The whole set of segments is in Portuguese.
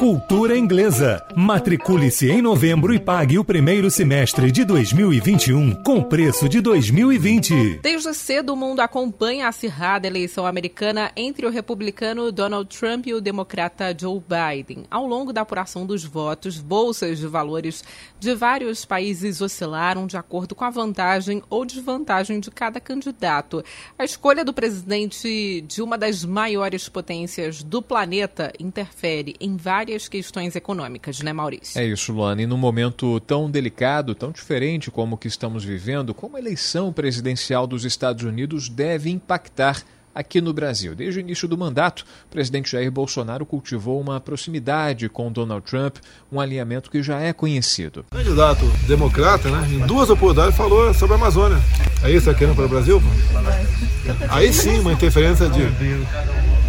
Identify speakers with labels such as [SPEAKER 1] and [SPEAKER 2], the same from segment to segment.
[SPEAKER 1] Cultura Inglesa. Matricule-se em novembro e pague o primeiro semestre de 2021 com preço de 2020.
[SPEAKER 2] Desde cedo, o mundo acompanha a acirrada eleição americana entre o republicano Donald Trump e o democrata Joe Biden. Ao longo da apuração dos votos, bolsas de valores de vários países oscilaram de acordo com a vantagem ou desvantagem de cada candidato. A escolha do presidente de uma das maiores potências do planeta interfere em várias várias questões econômicas, né, Maurício?
[SPEAKER 3] É isso, Luana. E num momento tão delicado, tão diferente como o que estamos vivendo, como a eleição presidencial dos Estados Unidos deve impactar aqui no Brasil. Desde o início do mandato, o presidente Jair Bolsonaro cultivou uma proximidade com Donald Trump, um alinhamento que já é conhecido.
[SPEAKER 4] O candidato democrata, né, em duas oportunidades falou sobre a Amazônia. É isso aqui para o Brasil? Aí sim, uma interferência de,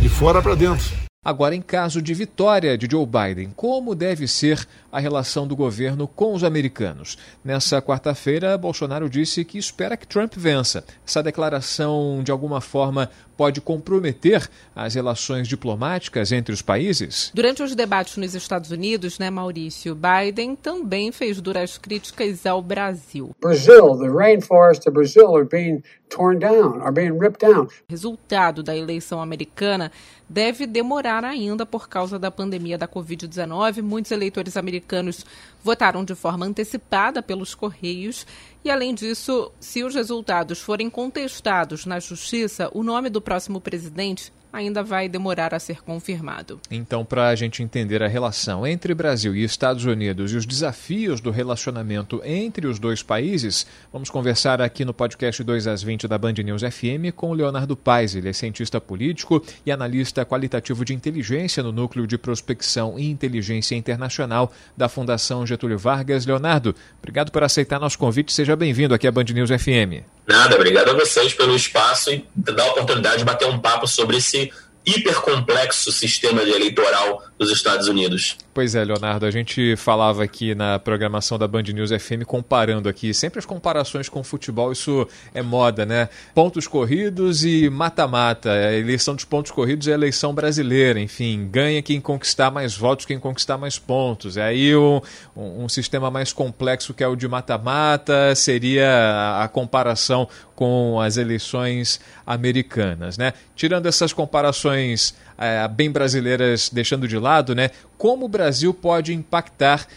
[SPEAKER 4] de fora para dentro.
[SPEAKER 3] Agora, em caso de vitória de Joe Biden, como deve ser a relação do governo com os americanos? Nessa quarta-feira, Bolsonaro disse que espera que Trump vença. Essa declaração, de alguma forma, pode comprometer as relações diplomáticas entre os países?
[SPEAKER 2] Durante os debates nos Estados Unidos, né, Maurício, Biden também fez duras críticas ao Brasil.
[SPEAKER 5] Brazil, the rainforest of Brazil are being torn down, are being ripped down. O
[SPEAKER 2] resultado da eleição americana deve demorar ainda por causa da pandemia da Covid-19. Muitos eleitores americanos votaram de forma antecipada pelos Correios e, além disso, se os resultados forem contestados na Justiça, o nome do próximo presidente ainda vai demorar a ser confirmado.
[SPEAKER 3] Então, para a gente entender a relação entre Brasil e Estados Unidos e os desafios do relacionamento entre os dois países, vamos conversar aqui no podcast 2 às 20 da Band News FM com o Leonardo Paes. Ele é cientista político e analista qualitativo de inteligência no Núcleo de Prospecção e Inteligência Internacional da Fundação Getúlio Vargas. Leonardo, obrigado por aceitar nosso convite. Seja bem-vindo aqui à Band News FM.
[SPEAKER 6] Nada, obrigado a vocês pelo espaço e dar a oportunidade de bater um papo sobre esse hipercomplexo sistema eleitoral dos Estados Unidos.
[SPEAKER 3] Pois é, Leonardo, a gente falava aqui na programação da Band News FM comparando aqui, sempre as comparações com o futebol, isso é moda, né? Pontos corridos e mata-mata. A eleição dos pontos corridos é a eleição brasileira, enfim, ganha quem conquistar mais votos, quem conquistar mais pontos. É aí um, um sistema mais complexo que é o de mata-mata seria a comparação com as eleições americanas, né? Tirando essas comparações é, bem brasileiras deixando de lado, né? Como o Brasil pode impactar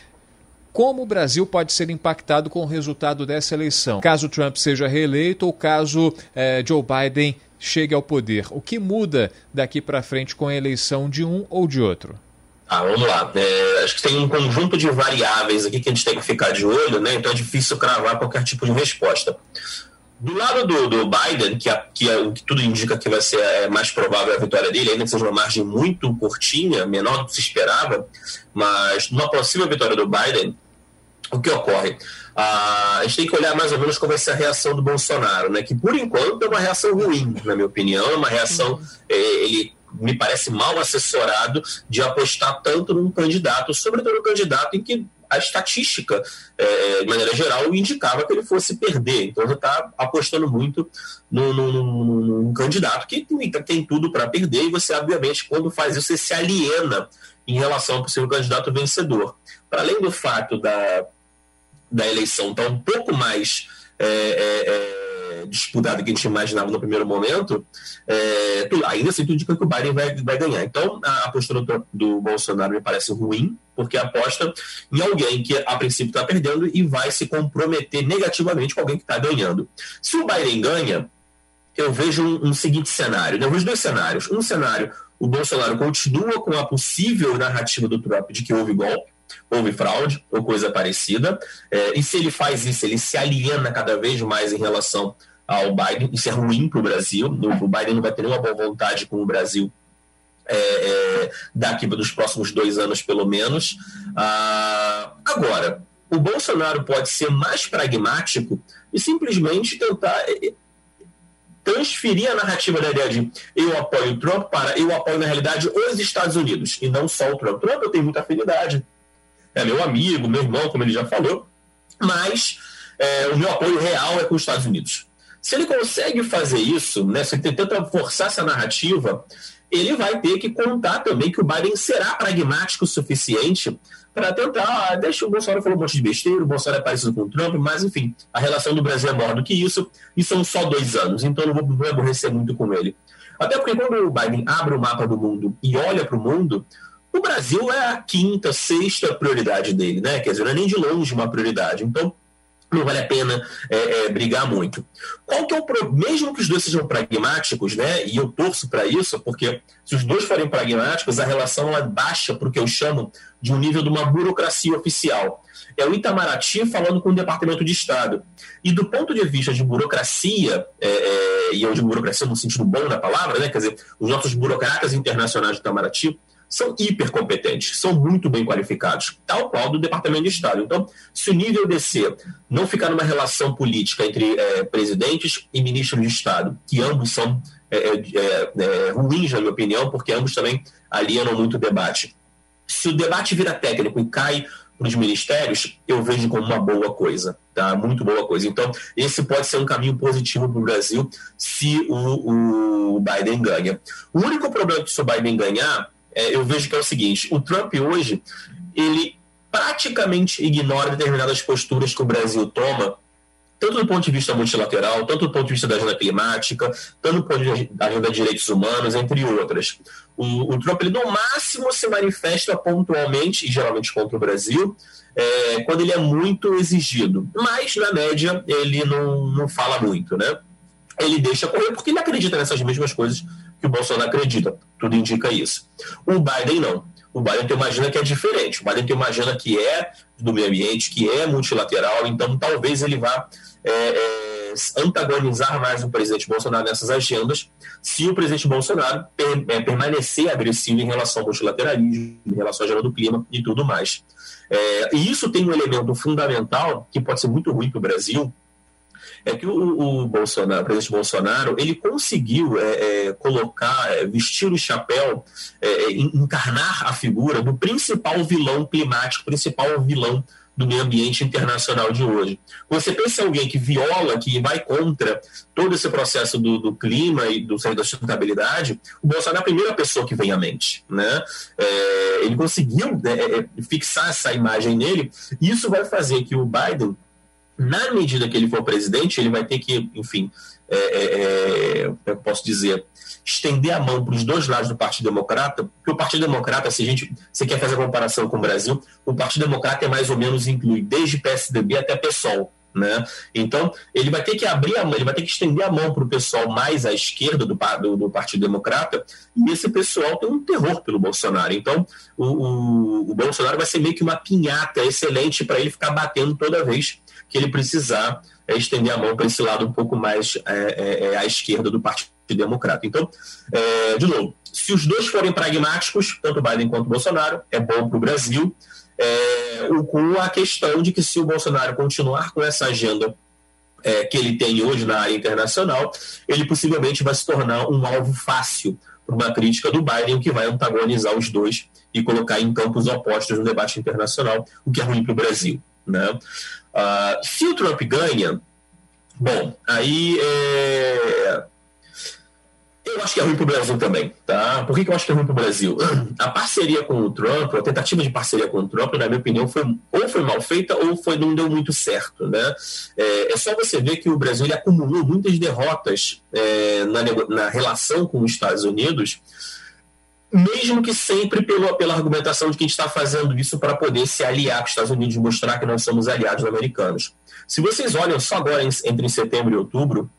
[SPEAKER 3] como o Brasil pode ser impactado com o resultado dessa eleição, caso Trump seja reeleito ou caso é, Joe Biden chegue ao poder. O que muda daqui para frente com a eleição de um ou de outro?
[SPEAKER 6] Ah, vamos lá. É, acho que tem um conjunto de variáveis aqui que a gente tem que ficar de olho, né? Então é difícil cravar qualquer tipo de resposta. Do lado do, do Biden, que, a, que, a, que tudo indica que vai ser é, mais provável a vitória dele, ainda que seja uma margem muito curtinha, menor do que se esperava, mas numa possível vitória do Biden, o que ocorre? Ah, a gente tem que olhar mais ou menos como vai ser a reação do Bolsonaro, né? que por enquanto é uma reação ruim, na minha opinião, é uma reação. É, ele me parece mal assessorado de apostar tanto num candidato, sobretudo um candidato em que a estatística, é, de maneira geral, indicava que ele fosse perder. Então, ele está apostando muito num, num, candidato que tem, tudo para perder, e você, obviamente, quando faz isso, você se aliena em relação ao possível candidato vencedor. Para além do fato da, da eleição estar tá um pouco mais. É, é, disputada que a gente imaginava no primeiro momento, é, ainda assim tudo indica que o Biden vai, vai ganhar. Então, a, a postura do, do, Bolsonaro me parece ruim, porque aposta em alguém que a princípio está perdendo e vai se comprometer negativamente com alguém que está ganhando. Se o Biden ganha, eu vejo um, um seguinte cenário, né? eu vejo dois cenários. Um cenário, o Bolsonaro continua com a possível narrativa do Trump de que houve golpe, houve fraude ou coisa parecida. É, e se ele faz isso, ele se aliena cada vez mais em relação ao Biden. Isso é ruim para o Brasil. O Biden não vai ter nenhuma boa vontade com o Brasil é, é, daqui para os próximos dois anos, pelo menos. Ah, agora, o Bolsonaro pode ser mais pragmático e simplesmente tentar transferir a narrativa da ideia de eu apoio o Trump para eu apoio, na realidade, os Estados Unidos e não só o Trump. Trump eu tenho muita afinidade, é meu amigo, meu irmão, como ele já falou, mas é, o meu apoio real é com os Estados Unidos. Se ele consegue fazer isso, né, se ele tenta forçar essa narrativa, ele vai ter que contar também que o Biden será pragmático o suficiente para tentar. Ah, deixa o Bolsonaro falar um monte de besteira, o Bolsonaro é parecido com o Trump, mas enfim, a relação do Brasil é maior do que isso, e são só dois anos, então não vou, vou aborrecer muito com ele. Até porque quando o Biden abre o mapa do mundo e olha para o mundo, o Brasil é a quinta, sexta prioridade dele, né? Quer dizer, não é nem de longe uma prioridade. Então, não vale a pena é, é, brigar muito. Qual que é o? Mesmo que os dois sejam pragmáticos, né? E eu torço para isso, porque se os dois forem pragmáticos, a relação ela baixa para o que eu chamo de um nível de uma burocracia oficial. É o Itamaraty falando com o Departamento de Estado. E do ponto de vista de burocracia, é, é, e eu digo burocracia no sentido bom da palavra, né? Quer dizer, os nossos burocratas internacionais do Itamaraty são hipercompetentes, são muito bem qualificados, tal qual do Departamento de Estado. Então, se o nível descer, não ficar numa relação política entre é, presidentes e ministros de Estado, que ambos são é, ruins, na minha opinião, porque ambos também alienam muito o debate. Se o debate vira técnico e cai para os ministérios, eu vejo como uma boa coisa, tá? Muito boa coisa. Então, esse pode ser um caminho positivo para o Brasil se o, o Biden ganha. O único problema que se o Biden ganhar é, eu vejo que é o seguinte: o Trump hoje ele praticamente ignora determinadas posturas que o Brasil toma, tanto do ponto de vista multilateral, tanto do ponto de vista da agenda climática, tanto do ponto de vista da agenda de direitos humanos, entre outras. O, o Trump, ele no máximo se manifesta pontualmente, e geralmente contra o Brasil, é, quando ele é muito exigido. Mas, na média, ele não, não fala muito, né? Ele deixa correr porque ele acredita nessas mesmas coisas que o Bolsonaro acredita. Tudo indica isso. O Biden não. O Biden tem uma agenda que é diferente. O Biden tem uma agenda que é do meio ambiente, que é multilateral, então talvez ele vá é, é, antagonizar mais o presidente Bolsonaro nessas agendas, se o presidente Bolsonaro per, é, permanecer agressivo em relação ao multilateralismo, em relação à agenda do clima e tudo mais. É, e isso tem um elemento fundamental que pode ser muito ruim para o Brasil, é que o, o Bolsonaro, o presidente Bolsonaro, ele conseguiu é, é, colocar, é, vestir o chapéu, é, é, encarnar a figura do principal vilão climático, principal vilão do meio ambiente internacional de hoje. Você pensa em alguém que viola, que vai contra todo esse processo do, do clima e do da sustentabilidade, o Bolsonaro é a primeira pessoa que vem à mente. Né? É, ele conseguiu né, fixar essa imagem nele, e isso vai fazer que o Biden na medida que ele for presidente, ele vai ter que, enfim, é, é, é como eu posso dizer, estender a mão para os dois lados do Partido Democrata, porque o Partido Democrata, se a gente se quer fazer a comparação com o Brasil, o Partido Democrata é mais ou menos inclui desde PSDB até PSOL. Né? Então, ele vai ter que abrir a mão, ele vai ter que estender a mão para o pessoal mais à esquerda do, do, do, Partido Democrata, e esse pessoal tem um terror pelo Bolsonaro. Então, o, o, o Bolsonaro vai ser meio que uma pinhata excelente para ele ficar batendo toda vez que ele precisar é, estender a mão para esse lado um pouco mais é, é, é, à esquerda do Partido Democrata. Então, é, de novo, se os dois forem pragmáticos, tanto Biden quanto Bolsonaro, é bom para o Brasil, com a questão de que se o Bolsonaro continuar com essa agenda que ele tem hoje na área internacional, ele possivelmente vai se tornar um alvo fácil para uma crítica do Biden, que vai antagonizar os dois e colocar em campos opostos no debate internacional, o que é ruim para o Brasil. Né? Uh, se o Trump ganha, bom, aí é... eu acho que é ruim para o Brasil também. Tá? Por que, que eu acho que é ruim para o Brasil? A parceria com o Trump, a tentativa de parceria com o Trump, na minha opinião, foi, ou foi mal feita ou foi, não deu muito certo. Né? É, é só você ver que o Brasil acumulou muitas derrotas é, na, na relação com os Estados Unidos mesmo que sempre pela, pela argumentação de que a gente está fazendo isso para poder se aliar com os Estados Unidos e mostrar que nós somos aliados americanos. Se vocês olham só agora entre setembro e outubro,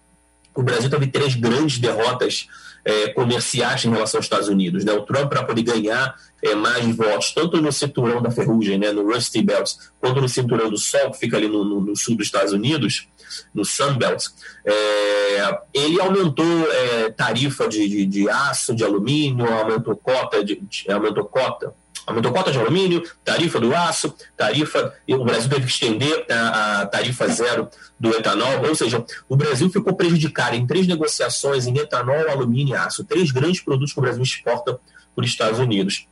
[SPEAKER 6] o Brasil teve três grandes derrotas é, comerciais em relação aos Estados Unidos. Né? O Trump, para poder ganhar é, mais votos, tanto no cinturão da ferrugem, né, no Rusty Belt, quanto no cinturão do Sol, que fica ali no, no, no sul dos Estados Unidos, no Sunbelt, é, ele aumentou é, tarifa de, de, de, aço, de alumínio, aumentou cota, de, de, aumentou cota, aumentou cota de alumínio, tarifa do aço, tarifa. E o Brasil teve que estender a, a tarifa zero do etanol, ou seja, o Brasil ficou prejudicado em três negociações em etanol, alumínio e aço, três grandes produtos que o Brasil exporta para os Estados Unidos.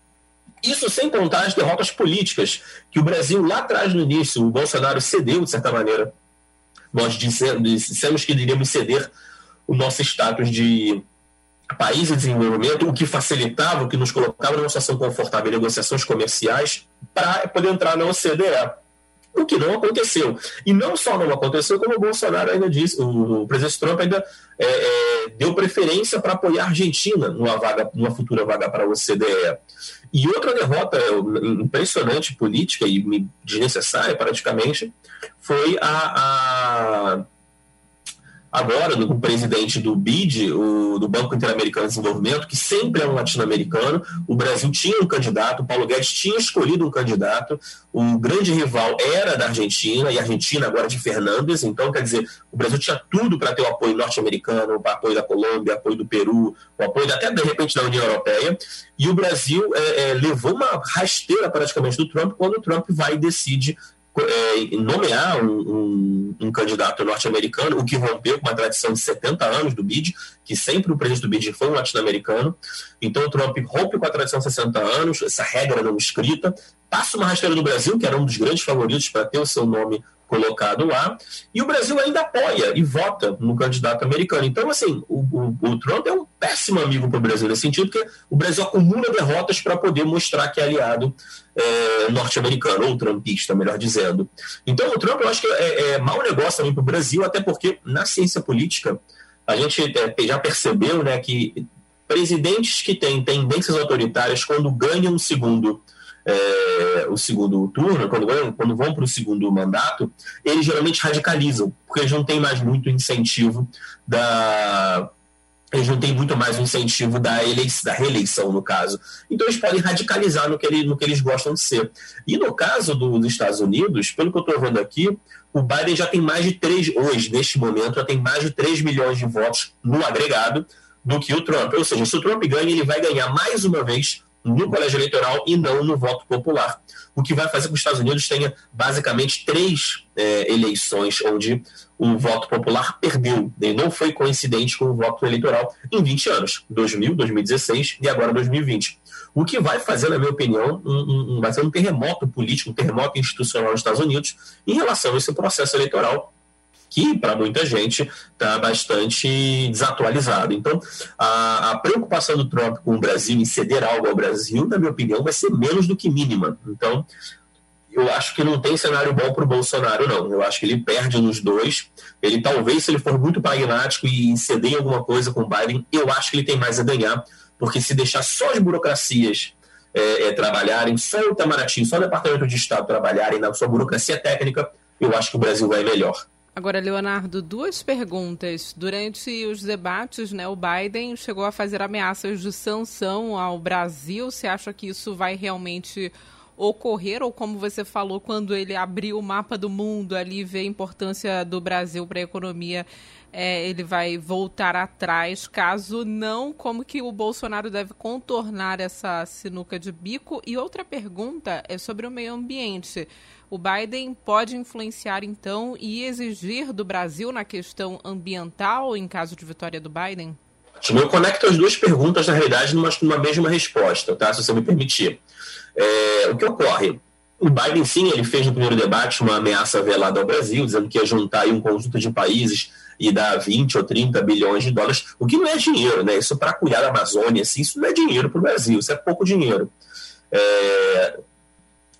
[SPEAKER 6] Isso sem contar as derrotas políticas, que o Brasil, lá atrás, no início, o Bolsonaro cedeu, de certa maneira. Nós dissemos que iríamos ceder o nosso status de país em desenvolvimento, o que facilitava, o que nos colocava numa situação confortável em negociações comerciais para poder entrar na OCDE. O que não aconteceu. E não só não aconteceu, como o Bolsonaro ainda disse, o, presidente Trump ainda é, é, deu preferência para apoiar a Argentina numa, vaga, numa futura vaga para a OCDE. E outra derrota impressionante política e desnecessária praticamente foi a, a agora o presidente do BID, o, do Banco Interamericano de Desenvolvimento, que sempre é um latino-americano. O Brasil tinha um candidato, o Paulo Guedes tinha escolhido um candidato. O grande rival era da Argentina, e a Argentina agora de Fernandes. Então, quer dizer, o Brasil tinha tudo para ter o apoio norte-americano, o apoio da Colômbia, o apoio do Peru, o apoio até, de repente, da União Europeia. E o Brasil é, é, levou uma rasteira praticamente do Trump quando o Trump vai e decide é, nomear um, um, um candidato norte-americano, o que rompeu com uma tradição de 70 anos do BID, que sempre o presidente do BID foi um latino-americano. Então o Trump rompe com a tradição de 60 anos, essa regra não escrita, passa uma rasteira do Brasil, que era um dos grandes favoritos para ter o seu nome colocado lá, e o Brasil ainda apoia e vota no candidato americano. Então, assim, o, o, o Trump é um péssimo amigo para o Brasil nesse sentido, porque o Brasil acumula derrotas para poder mostrar que é aliado é, norte-americano, ou trumpista, melhor dizendo. Então, o Trump, eu acho que é, é mau negócio também para o Brasil, até porque na ciência política, a gente é, já percebeu né, que presidentes que têm tendências autoritárias, quando ganham um segundo é, o segundo turno, quando, quando vão para o segundo mandato, eles geralmente radicalizam, porque eles não têm mais muito incentivo da. Eles não têm muito mais o incentivo da, eleição, da reeleição, no caso. Então, eles podem radicalizar no que, no que eles gostam de ser. E no caso do, dos Estados Unidos, pelo que eu estou vendo aqui, o Biden já tem mais de 3, hoje, neste momento, já tem mais de 3 milhões de votos no agregado do que o Trump. Ou seja, se o Trump ganha, ele vai ganhar mais uma vez no colégio eleitoral e não no voto popular. O que vai fazer com que os Estados Unidos tenha basicamente três é, eleições onde o voto popular perdeu, e não foi coincidente com o voto eleitoral em 20 anos 2000, 2016 e agora 2020. O que vai fazer, na minha opinião, um, um, vai ser um terremoto político, um terremoto institucional nos Estados Unidos em relação a esse processo eleitoral que para muita gente está bastante desatualizado. Então, a, a, preocupação do Trump com o Brasil em ceder algo ao Brasil, na minha opinião, vai ser menos do que mínima. Então, eu acho que não tem cenário bom para o Bolsonaro, não. Eu acho que ele perde nos dois. Ele talvez, se ele for muito pragmático e ceder em alguma coisa com o Biden, eu acho que ele tem mais a ganhar, porque se deixar só as burocracias é, é, trabalharem, só o Itamaraty, só o Departamento de Estado trabalharem na sua burocracia técnica, eu acho que o Brasil vai melhor.
[SPEAKER 2] Agora, Leonardo, duas perguntas. Durante os debates, né, o Biden chegou a fazer ameaças de sanção ao Brasil. Você acha que isso vai realmente ocorrer? Ou como você falou, quando ele abriu o mapa do mundo ali vê a importância do Brasil para a economia, é, ele vai voltar atrás? Caso não, como que o Bolsonaro deve contornar essa sinuca de bico? E outra pergunta é sobre o meio ambiente. O Biden pode influenciar, então, e exigir do Brasil na questão ambiental em caso de vitória do Biden?
[SPEAKER 6] Eu conecto as duas perguntas, na realidade, numa, numa mesma resposta, tá? se você me permitir. É, o que ocorre? O Biden, sim, ele fez no primeiro debate uma ameaça velada ao Brasil, dizendo que ia juntar um conjunto de países e dar 20 ou 30 bilhões de dólares, o que não é dinheiro, né? Isso para cuidar da Amazônia, assim, isso não é dinheiro para o Brasil, isso é pouco dinheiro. É,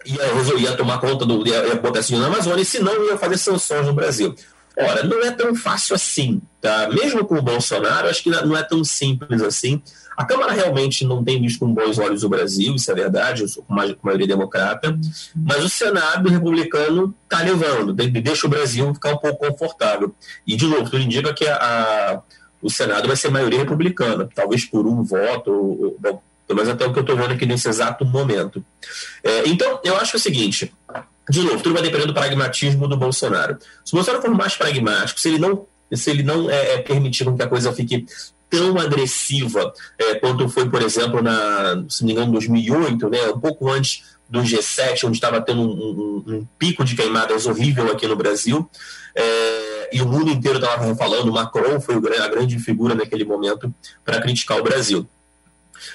[SPEAKER 6] ia, ia tomar conta do. ia, ia na Amazônia, e se não, ia fazer sanções no Brasil. Ora, não é tão fácil assim, tá? Mesmo com o Bolsonaro, acho que não é tão simples assim. A Câmara realmente não tem visto com bons olhos o Brasil, isso é verdade, com maioria democrata, mas o Senado republicano está levando, deixa o Brasil ficar um pouco confortável. E, de novo, tudo indica que a o Senado vai ser maioria republicana, talvez por um voto, ou, ou, pelo menos até o que eu estou vendo aqui nesse exato momento. É, então, eu acho o seguinte: de novo, tudo vai depender do pragmatismo do Bolsonaro. Se o Bolsonaro for mais pragmático, se ele não se ele não é, é permitir que a coisa fique tão agressiva é, quanto foi, por exemplo, na, se não me engano, 2008, né, um pouco antes do G7, onde estava tendo um, um, um, pico de queimadas horrível aqui no Brasil, é, e o mundo inteiro estava falando, Macron foi a grande figura naquele momento para criticar o Brasil.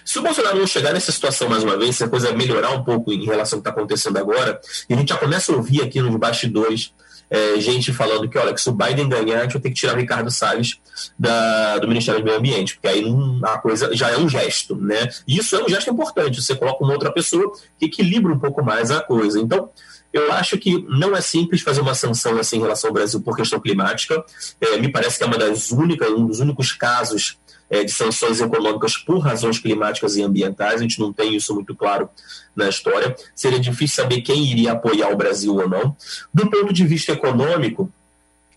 [SPEAKER 6] Se o Bolsonaro não chegar nessa situação mais uma vez, se a coisa melhorar um pouco em relação ao que está acontecendo agora, e a gente já começa a ouvir aqui nos bastidores é, gente falando que, olha, que se o Biden ganhar, a gente vai ter que tirar o Ricardo Salles da, do Ministério do Meio Ambiente, porque aí não, a coisa já é um gesto, né? E isso é um gesto importante, você coloca uma outra pessoa que equilibra um pouco mais a coisa. Então, eu acho que não é simples fazer uma sanção assim em relação ao Brasil por questão climática. É, me parece que é uma das únicas, um dos únicos casos é, de sanções econômicas por razões climáticas e ambientais. A gente não tem isso muito claro na história. Seria difícil saber quem iria apoiar o Brasil ou não. Do ponto de vista econômico,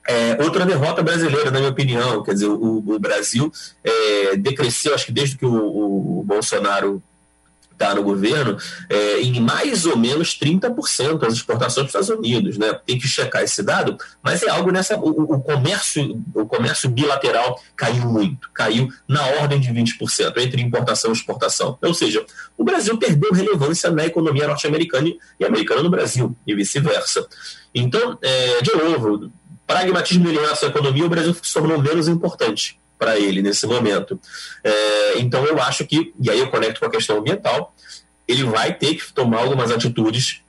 [SPEAKER 6] é, outra derrota brasileira, na minha opinião. Quer dizer, o, o Brasil é, decresceu, acho que desde que o, o Bolsonaro está no governo, é, em mais ou menos 30% as exportações para os Estados Unidos. Né? Tem que checar esse dado, mas é algo nessa. O, o, comércio, o comércio bilateral caiu muito, caiu na ordem de 20% entre importação e exportação. Ou seja, o Brasil perdeu relevância na economia norte-americana e americana no Brasil, e vice-versa. Então, é, de novo, pragmatismo em relação à economia, o Brasil se tornou menos importante para ele nesse momento. É, então eu acho que, e aí eu conecto com a questão ambiental, ele vai ter que tomar algumas atitudes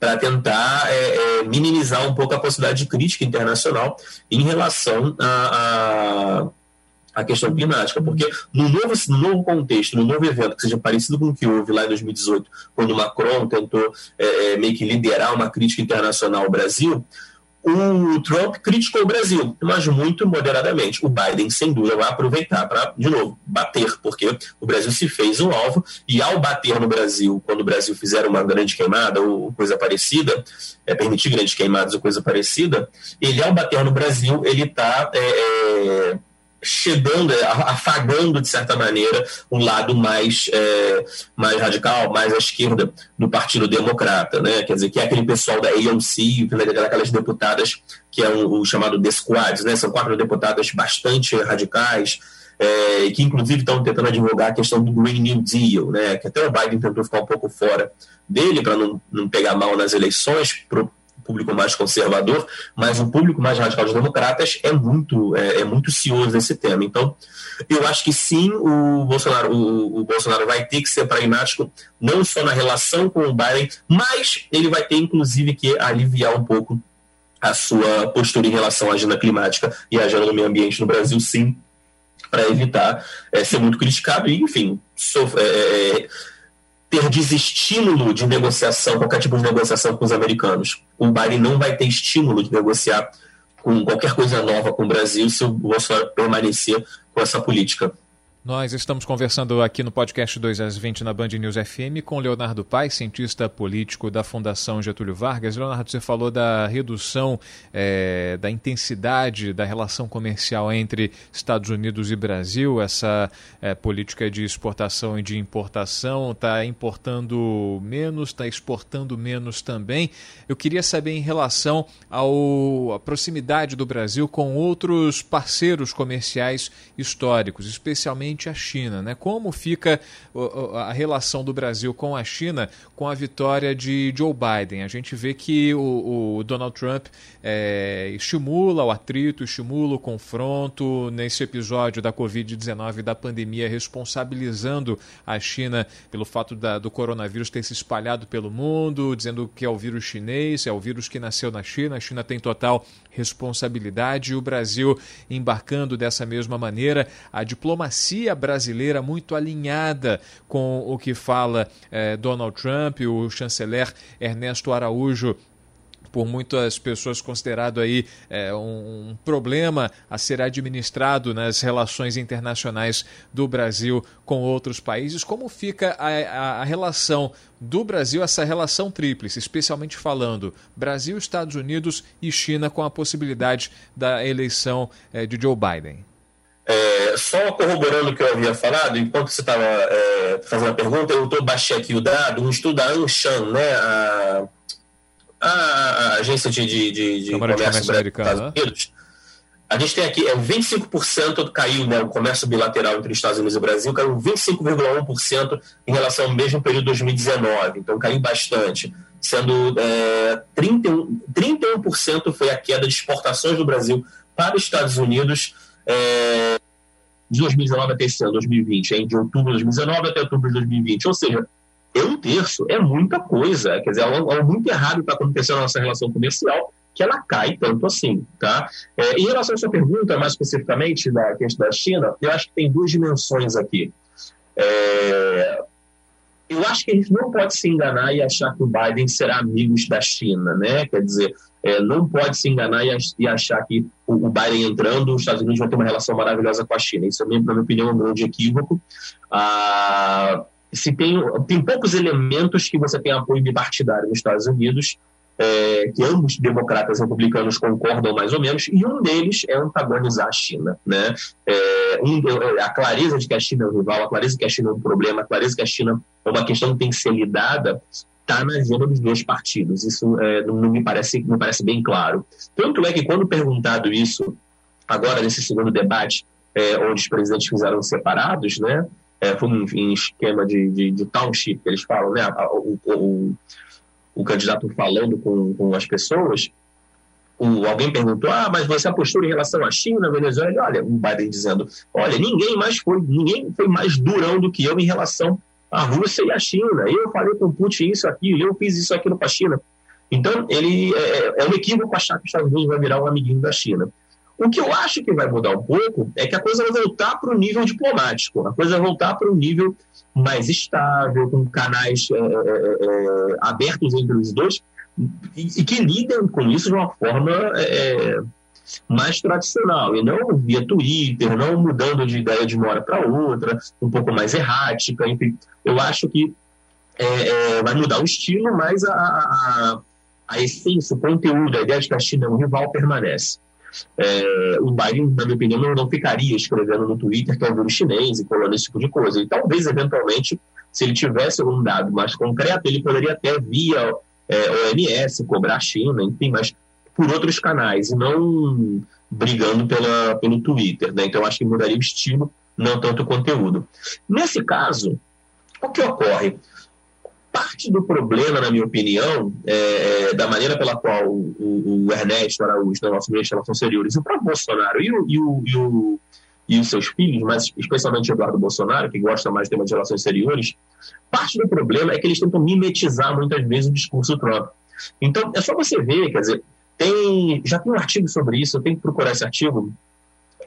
[SPEAKER 6] para tentar é, é, minimizar um pouco a possibilidade de crítica internacional em relação a, a, a questão climática, porque no novo, no novo contexto, no novo evento que seja parecido com o que houve lá em 2018, quando Macron tentou é, é, meio que liderar uma crítica internacional ao Brasil, o Trump criticou o Brasil, mas muito moderadamente. O Biden, sem dúvida, vai aproveitar para, de novo, bater, porque o Brasil se fez um alvo, e ao bater no Brasil, quando o Brasil fizer uma grande queimada ou coisa parecida, é, permitir grandes queimadas ou coisa parecida, ele, ao bater no Brasil, ele está. É, é, chegando, é, afagando de certa maneira o lado mais, é, mais radical, mais à esquerda do Partido Democrata, né? Quer dizer, que é aquele pessoal da AOC, aquelas deputadas que é um, o chamado The Squads, né? São quatro deputadas bastante radicais, é, que inclusive estão tentando advogar a questão do Green New Deal, né? Que até o Biden tentou ficar um pouco fora dele para não, não pegar mal nas eleições, pro, público mais conservador, mas o público mais radical dos democratas é muito, é, é muito cioso desse tema. Então, eu acho que sim, o Bolsonaro, o, o, Bolsonaro vai ter que ser pragmático, não só na relação com o Biden, mas ele vai ter, inclusive, que aliviar um pouco a sua postura em relação à agenda climática e à agenda do meio ambiente no Brasil, sim, para evitar é, ser muito criticado e, enfim, sofrer. É, ter desestímulo de negociação, qualquer tipo de negociação com os americanos. O Biden não vai ter estímulo de negociar com qualquer coisa nova com o Brasil se o Bolsonaro permanecer com essa política.
[SPEAKER 3] Nós estamos conversando aqui no podcast 2 às 20 na Band News FM com Leonardo Paes, cientista político da Fundação Getúlio Vargas. Leonardo, você falou da redução é, da intensidade da relação comercial entre Estados Unidos e Brasil. Essa é, política de exportação e de importação está importando menos, está exportando menos também. Eu queria saber em relação ao, à proximidade do Brasil com outros parceiros comerciais históricos, especialmente a China. Né? Como fica a relação do Brasil com a China com a vitória de Joe Biden? A gente vê que o, o Donald Trump é, estimula o atrito, estimula o confronto nesse episódio da Covid-19 da pandemia, responsabilizando a China pelo fato da, do coronavírus ter se espalhado pelo mundo, dizendo que é o vírus chinês, é o vírus que nasceu na China, a China tem total responsabilidade e o Brasil embarcando dessa mesma maneira. A diplomacia brasileira muito alinhada com o que fala eh, Donald Trump, o chanceler Ernesto Araújo por muitas pessoas considerado aí é, um, um, problema a ser administrado nas relações internacionais do Brasil com outros países. Como fica a, a, a relação do Brasil, essa relação tríplice, especialmente falando Brasil, Estados Unidos e China, com a possibilidade da eleição é, de Joe Biden?
[SPEAKER 6] É, só corroborando o que eu havia falado, enquanto você estava é, fazendo a pergunta, eu tô, baixei aqui o dado, um estudo da Anshan, né, a a, agência de, de, de, de comércio, Estados Unidos, a gente tem aqui, é 25% caiu, né, o comércio bilateral entre Estados Unidos e Brasil caiu 25,1% em relação ao mesmo período de 2019, então caiu bastante, sendo é, 31%, 31% foi a queda de exportações do Brasil para os Estados Unidos é, de 2019 até esse ano, 2020, hein, de outubro de 2019 até outubro de 2020, ou seja, é um terço, é muita coisa, quer dizer, é algo muito errado está acontecendo na nossa relação comercial, que ela cai tanto assim, tá? É, em relação à sua pergunta, mais especificamente da questão da China, eu acho que tem duas dimensões aqui. É, eu acho que a gente não pode se enganar e achar que o Biden será amigo da China, né? Quer dizer, é, não pode se enganar e, achar que o, Biden entrando, os Estados Unidos vão ter uma relação maravilhosa com a China. Isso, é, na minha opinião, é um grande equívoco. Ah, se tem, tem poucos elementos que você tem apoio bipartidário nos Estados Unidos é, que ambos democratas e republicanos concordam mais ou menos, e um deles é antagonizar a China. Né? É, um, é, a clareza de que a China é um rival, a clareza de que a China é um problema, a clareza de que a China é uma questão que tem que ser lidada, está na agenda dos dois partidos. Isso é, não, não, me parece, me parece bem claro. Tanto é que, quando perguntado isso, agora nesse segundo debate, é, onde os presidentes fizeram separados, né? É, foi um, esquema de, de, de, township, eles falam, né? O, o, o candidato falando com, com as pessoas, o, alguém perguntou, ah, mas você apostou em relação à China, Venezuela? Ele, olha, o Biden dizendo, olha, ninguém mais foi, ninguém foi mais durão do que eu em relação à Rússia e à China. Eu falei com o Putin isso aqui, eu fiz isso aquilo para a China. Então, ele é, é um equívoco achar que os Estados Unidos vai virar um amiguinho da China. O que eu acho que vai mudar um pouco é que a coisa vai voltar para o nível diplomático, a coisa vai voltar para o nível mais estável, com canais é, é, é, é abertos entre os dois e, e, que lidem com isso de uma forma é, mais tradicional e não via Twitter, não mudando de ideia de uma hora para outra, um pouco mais errática. Enfim, eu acho que é, vai mudar o estilo, mas a, a, a essência, o conteúdo, a ideia de que a China é um rival permanece. É, o Biden, na minha opinião, não ficaria escrevendo no Twitter que é um vírus chinês e colando esse tipo de coisa. E talvez, eventualmente, se ele tivesse um dado mais concreto, ele poderia até via é, OMS cobrar a China, enfim, mas por outros canais, e não brigando pela, pelo Twitter. Né? Então, acho que mudaria o estilo, não tanto o conteúdo. Nesse caso, o que ocorre? parte do problema, na minha opinião, é, é, da maneira pela qual o, o Ernesto Araújo, da nossa ministra de Relações Exteriores, e o próprio Bolsonaro e, o, e, o, e, o, e os seus filhos, mas especialmente Eduardo Bolsonaro, que gosta mais do tema de relações exteriores, parte do problema é que eles tentam mimetizar muitas vezes o discurso do Trump. Então, é só você ver, quer dizer, tem, já tem um artigo sobre isso, eu tenho que procurar esse artigo,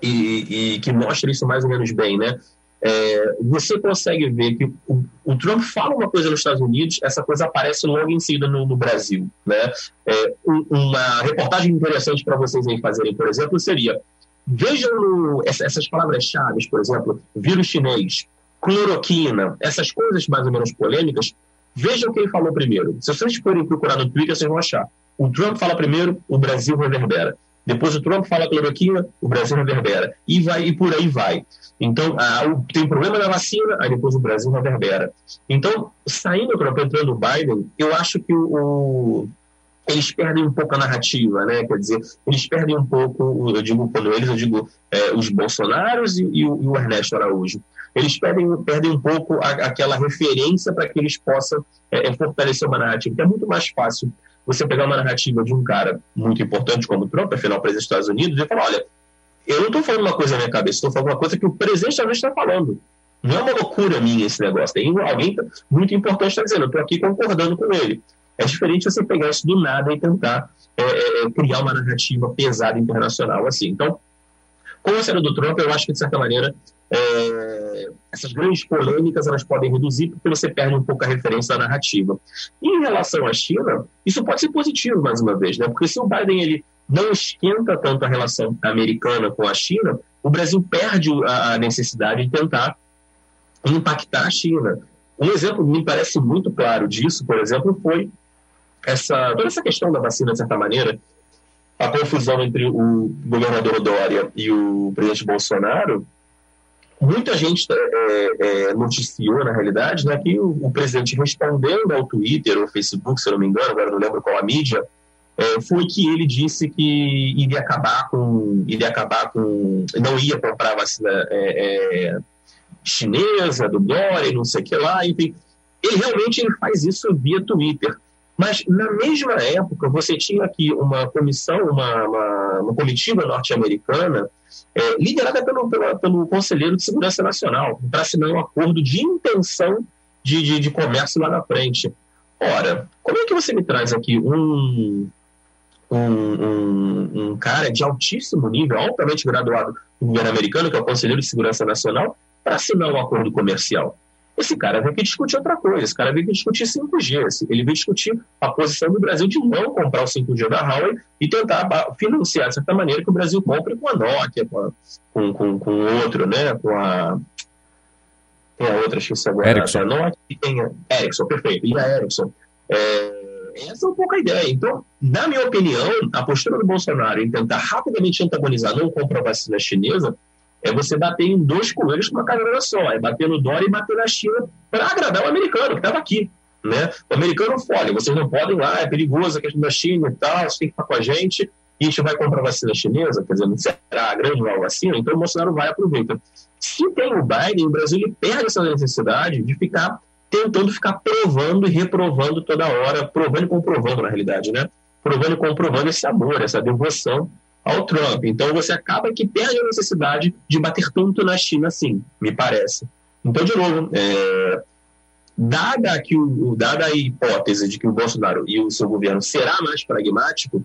[SPEAKER 6] e, e que mostra isso mais ou menos bem, né? é, você consegue ver que o, o, Trump fala uma coisa nos Estados Unidos, essa coisa aparece logo em seguida no, no Brasil. Né? É, um, uma reportagem interessante para vocês aí fazerem, por exemplo, seria: vejam no, essas palavras-chave, por exemplo, vírus chinês, cloroquina, essas coisas mais ou menos polêmicas, vejam o que ele falou primeiro. Se vocês forem procurar no Twitter, vocês vão achar. O Trump fala primeiro, o Brasil reverbera. Depois o Trump fala cloroquina, o Brasil reverbera. E vai e por aí vai. Então, ah, tem um problema na vacina, aí depois o Brasil reverbera. Então, saindo do Trump, entrando o Biden, eu acho que o, o, eles perdem um pouco a narrativa, né? Quer dizer, eles perdem um pouco, eu digo quando eles, eu digo é, os Bolsonaros e, e, o, e, o, Ernesto Araújo. Eles perdem, perdem um pouco a, aquela referência para que eles possam é, é fortalecer uma narrativa. Porque é muito mais fácil você pegar uma narrativa de um cara muito importante como o Trump, afinal, presidente dos Estados Unidos, e falar: olha, eu não estou falando uma coisa na minha cabeça, estou falando uma coisa que o presidente também está falando. Não é uma loucura minha esse negócio. Tem alguém muito importante está dizendo, eu estou aqui concordando com ele. É diferente você pegar isso do nada e tentar é, é, é, criar uma narrativa pesada internacional assim. Então, com a cena do Trump, eu acho que, de certa maneira, é, essas grandes polêmicas elas podem reduzir porque você perde um pouco a referência da narrativa. Em relação à China, isso pode ser positivo, mais uma vez, né? porque se o Biden ele não esquenta tanto a relação americana com a China, o Brasil perde a necessidade de tentar impactar a China. Um exemplo me parece muito claro disso, por exemplo, foi essa, toda essa questão da vacina, de certa maneira, a confusão entre o governador Dória e o presidente Bolsonaro, muita gente é, é, noticiou, na realidade, né, que o, o, presidente respondendo ao Twitter ou Facebook, se eu não me engano, agora não lembro qual a mídia, é, foi que ele disse que iria acabar com, iria acabar com, não ia comprar vacina é, é, chinesa, do Dória, não sei o que lá, enfim. Ele realmente ele faz isso via Twitter. Mas, na mesma época, você tinha aqui uma comissão, uma, uma, uma comitiva norte-americana, é, liderada pelo, pelo, pelo, Conselheiro de Segurança Nacional, para assinar um acordo de intenção de, de, de, comércio lá na frente. Ora, como é que você me traz aqui um, um, um, um cara de altíssimo nível, altamente graduado no governo americano, que é o Conselheiro de Segurança Nacional, para assinar um acordo comercial? Esse cara veio aqui discutir outra coisa, esse cara veio aqui discutir 5G, ele veio discutir a posição do Brasil de não comprar o 5G da Huawei e tentar financiar, de certa maneira, que o Brasil compre com a Nokia, com, com, com outro, né, com a... Tem a outra, esqueci agora.
[SPEAKER 3] Ericsson.
[SPEAKER 6] A Nokia e tem a Ericsson, perfeito, e a Ericsson. É, essa é um pouco a ideia. Então, na minha opinião, a postura do Bolsonaro em tentar rapidamente antagonizar não compra a vacina chinesa é você bater em dois coelhos com uma carreira só. É bater no e bater na China para agradar o americano que estava aqui. Né? O americano fala, vocês não podem lá, é perigoso a questão da China e tal, você tem que ficar com a gente e a gente vai comprar vacina chinesa, quer dizer, não será a grande nova vacina, então o Bolsonaro vai e aproveita. Se tem o Biden, o Brasil ele perde essa necessidade de ficar tentando ficar provando e reprovando toda hora, provando e comprovando na realidade, né? Provando e comprovando esse amor, essa devoção ao Trump. Então você acaba que perde a necessidade de bater tanto na China assim, me parece. Então, de novo, é, dada, que o, dada a hipótese de que o Bolsonaro e o seu governo será mais pragmático,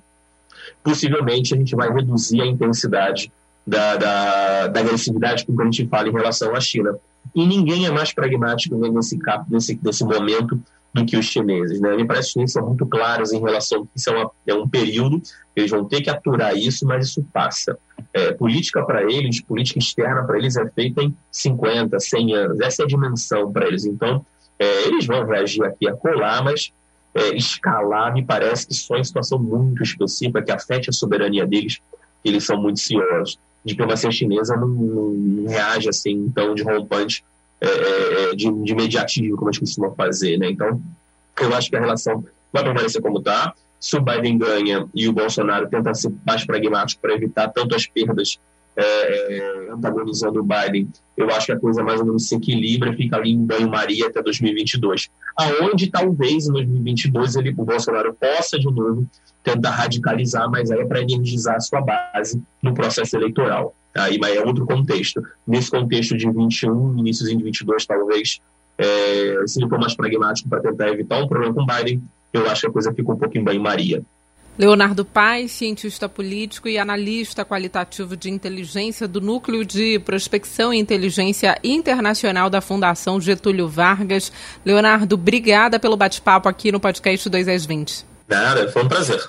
[SPEAKER 6] possivelmente a gente vai reduzir a intensidade da, da, da agressividade que a gente fala em relação à China. E ninguém é mais pragmático nesse, nesse, nesse momento do que os chineses. Né? Me parece que os chineses são muito claros em relação a isso é, uma, é um período, eles vão ter que aturar isso, mas isso passa. É, política para eles, política externa para eles é feita em 50, 100 anos. Essa é a dimensão para eles. Então, é, eles vão reagir aqui a colar, mas é, escalar me parece que só em situação muito específica, que afete a soberania deles, eles são muito ciosos. A diplomacia chinesa não, não reage assim tão de rompante é, é, é, de, de como a gente costuma fazer. Né? Então, eu acho que a relação vai permanecer como está. Se o Biden ganha e o Bolsonaro tenta ser mais pragmático para evitar tanto as perdas é, é, antagonizando o Biden, eu acho que a coisa mais ou menos se equilibra fica ali em banho-maria até 2022. Aonde talvez em 2022 ele, o Bolsonaro possa de novo tentar radicalizar, mas aí é para energizar a sua base no processo eleitoral. Aí mas é outro contexto. Nesse contexto de 21, início de 22, talvez, é, se ele for mais pragmático para tentar evitar um problema com o Biden, eu acho que a coisa fica um pouco em banho-maria.
[SPEAKER 2] Leonardo Paes, cientista político e analista qualitativo de inteligência do Núcleo de Prospecção e Inteligência Internacional da Fundação Getúlio Vargas. Leonardo, obrigada pelo bate-papo aqui no podcast 2 às 20.
[SPEAKER 6] Nada, foi um prazer.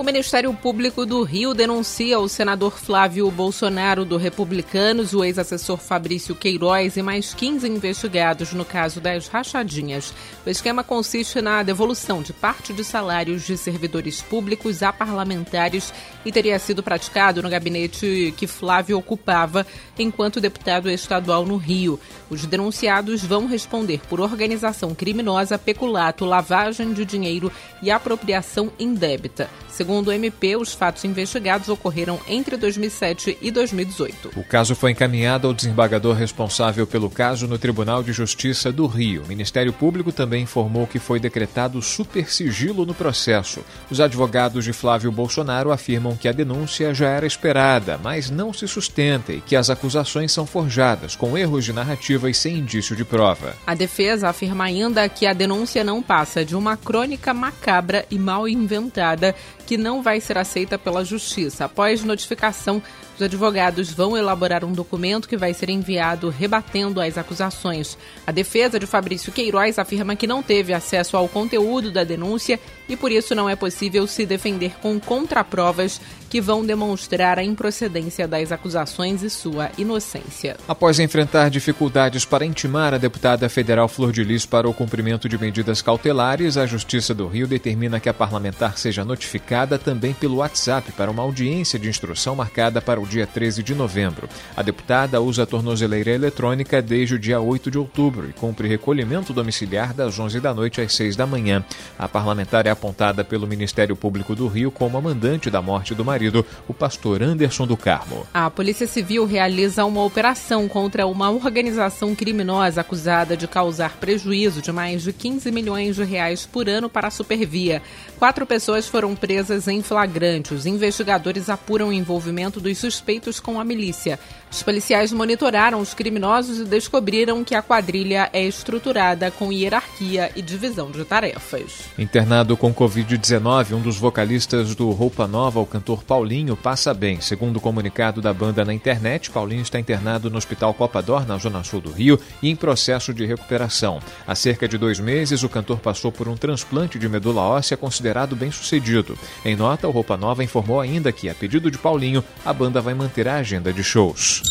[SPEAKER 2] O Ministério Público do Rio denuncia o senador Flávio Bolsonaro do Republicanos, o ex-assessor Fabrício Queiroz e mais 15 investigados no caso das rachadinhas. O esquema consiste na devolução de parte de salários de servidores públicos a parlamentares e teria sido praticado no gabinete que Flávio ocupava enquanto deputado estadual no Rio. Os denunciados vão responder por organização criminosa, peculato, lavagem de dinheiro e apropriação indébita. Segundo o MP, os fatos investigados ocorreram entre 2007 e 2018.
[SPEAKER 3] O caso foi encaminhado ao desembargador responsável pelo caso no Tribunal de Justiça do Rio. O Ministério Público também informou que foi decretado supersigilo no processo. Os advogados de Flávio Bolsonaro afirmam que a denúncia já era esperada, mas não se sustenta e que as acusações são forjadas, com erros de narrativa e sem indício de prova.
[SPEAKER 2] A defesa afirma ainda que a denúncia não passa de uma crônica macabra e mal inventada que não vai ser aceita pela Justiça. Após notificação, os advogados vão elaborar um documento que vai ser enviado rebatendo as acusações. A defesa de Fabrício Queiroz afirma que não teve acesso ao conteúdo da denúncia e por isso não é possível se defender com contraprovas que vão demonstrar a improcedência das acusações e sua inocência.
[SPEAKER 3] Após enfrentar dificuldades para intimar a deputada federal Flor de Lis para o cumprimento de medidas cautelares, a Justiça do Rio determina que a parlamentar seja notificada também pelo WhatsApp para uma audiência de instrução marcada para o dia 13 de novembro. A deputada usa a tornozeleira eletrônica desde o dia 8 de outubro e cumpre recolhimento domiciliar das 11 da noite às 6 da manhã. A parlamentar é apontada pelo Ministério Público do Rio como a mandante da morte do marido, o pastor Anderson do Carmo.
[SPEAKER 2] A Polícia Civil realiza uma operação contra uma organização criminosa acusada de causar prejuízo de mais de 15 milhões de reais por ano para a Supervia. Quatro pessoas foram presas em flagrante. Os investigadores apuram o envolvimento dos suspeitos com a milícia. Os policiais monitoraram os criminosos e descobriram que a quadrilha é estruturada com hierarquia e divisão de tarefas.
[SPEAKER 3] Internado com Covid-19, um dos vocalistas do Roupa Nova, o cantor Paulinho, passa bem. Segundo o comunicado da banda na internet, Paulinho está internado no Hospital Copa d'Or, na Zona Sul do Rio, e em processo de recuperação. Há cerca de dois meses, o cantor passou por um transplante de medula óssea considerado bem sucedido. Em nota, o Roupa Nova informou ainda que, a pedido de Paulinho, a banda vai manter a agenda de shows.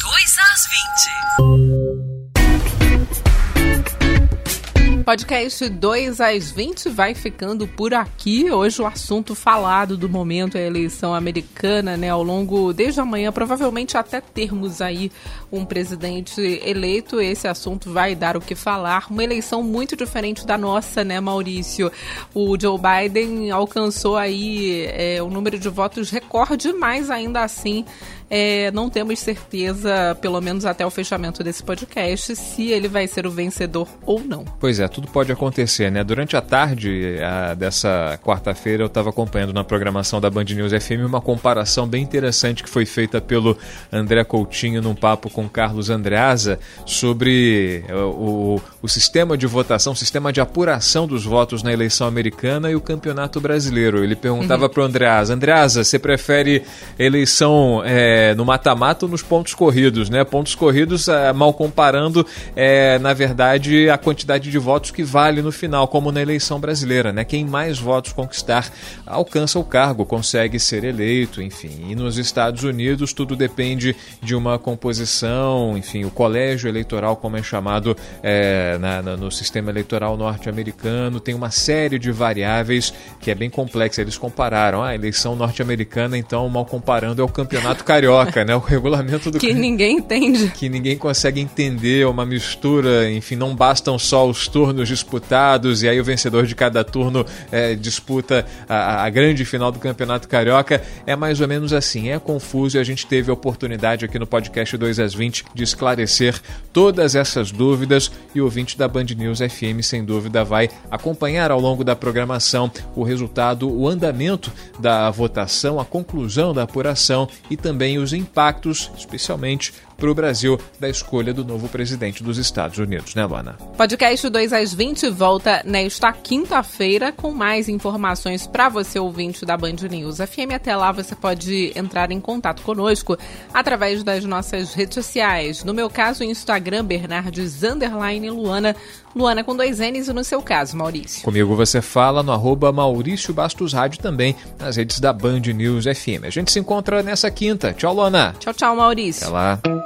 [SPEAKER 7] 2 às 20.
[SPEAKER 2] Podcast 2 às 20 vai ficando por aqui. Hoje o assunto falado do momento é a eleição americana, né? Ao longo, desde amanhã, provavelmente até termos aí um presidente eleito, esse assunto vai dar o que falar. Uma eleição muito diferente da nossa, né, Maurício? O Joe Biden alcançou aí é, um número de votos recorde, mas ainda assim é, não temos certeza, pelo menos até o fechamento desse podcast, se ele vai ser o vencedor ou não.
[SPEAKER 3] Pois é, tudo pode acontecer, né? Durante a tarde a, dessa quarta-feira eu estava acompanhando na programação da Band News FM uma comparação bem interessante que foi feita pelo André Coutinho num papo com Carlos Andreasa sobre o, o, o sistema de votação, o sistema de apuração dos votos na eleição americana e o campeonato brasileiro. Ele perguntava uhum. para o Andreasa, Andreasa, você prefere eleição... É, é, no mata-mata ou nos pontos corridos, né? Pontos corridos, é, mal comparando, é, na verdade, a quantidade de votos que vale no final, como na eleição brasileira, né? Quem mais votos conquistar alcança o cargo, consegue ser eleito, enfim. E nos Estados Unidos tudo depende de uma composição, enfim, o colégio eleitoral, como é chamado é, na, na, no sistema eleitoral norte-americano, tem uma série de variáveis que é bem complexa. Eles compararam ah, a eleição norte-americana, então, mal comparando, é o campeonato carioca carioca, né? O regulamento do
[SPEAKER 2] que ninguém entende,
[SPEAKER 3] que ninguém consegue entender, uma mistura, enfim, não bastam só os turnos disputados e aí o vencedor de cada turno é, disputa a, a, grande final do campeonato carioca. É mais ou menos assim, é confuso e a gente teve a oportunidade aqui no podcast 2 às 20 de esclarecer todas essas dúvidas e o ouvinte da Band News FM sem dúvida vai acompanhar ao longo da programação o resultado, o andamento da votação, a conclusão da apuração e também os impactos, especialmente para o Brasil, da escolha do novo presidente dos Estados Unidos, né, Luana?
[SPEAKER 2] Podcast 2 às 20 volta nesta quinta-feira com mais informações para você, ouvinte da Band News FM. Até lá você pode entrar em contato conosco através das nossas redes sociais. No meu caso, Instagram, Bernardes Luana. Luana com dois N's e no seu caso, Maurício.
[SPEAKER 3] Comigo você fala no arroba Maurício Bastos Rádio também, nas redes da Band News FM. A gente se encontra nessa quinta. Tchau, Luana.
[SPEAKER 2] Tchau, tchau, Maurício.
[SPEAKER 3] Até lá.